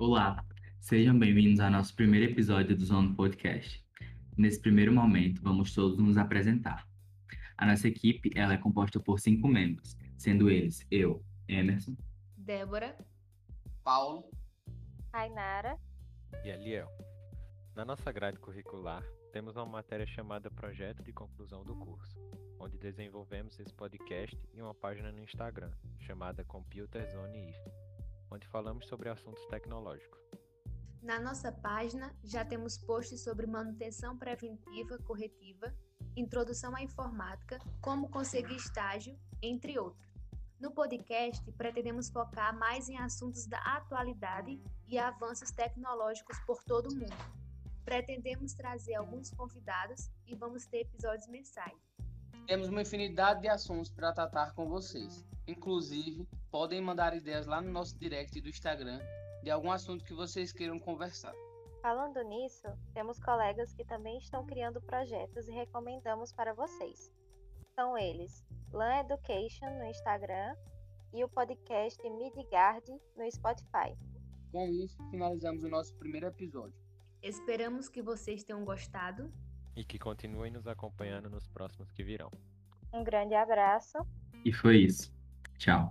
Olá, sejam bem-vindos ao nosso primeiro episódio do Zone Podcast. Nesse primeiro momento, vamos todos nos apresentar. A nossa equipe ela é composta por cinco membros, sendo eles eu, Emerson, Débora, Paulo, Rainara e Eliel. Na nossa grade curricular, temos uma matéria chamada Projeto de Conclusão do Curso, onde desenvolvemos esse podcast e uma página no Instagram, chamada Computer Zone IF, onde falamos sobre assuntos tecnológicos. Na nossa página já temos posts sobre manutenção preventiva corretiva, introdução à informática, como conseguir estágio, entre outros. No podcast, pretendemos focar mais em assuntos da atualidade e avanços tecnológicos por todo o mundo. Pretendemos trazer alguns convidados e vamos ter episódios mensais. Temos uma infinidade de assuntos para tratar com vocês. Inclusive, podem mandar ideias lá no nosso direct do Instagram de algum assunto que vocês queiram conversar. Falando nisso, temos colegas que também estão criando projetos e recomendamos para vocês. São eles Lan Education no Instagram e o podcast Midgard no Spotify. Com isso, finalizamos o nosso primeiro episódio. Esperamos que vocês tenham gostado e que continuem nos acompanhando nos próximos que virão. Um grande abraço. E foi isso. Tchau.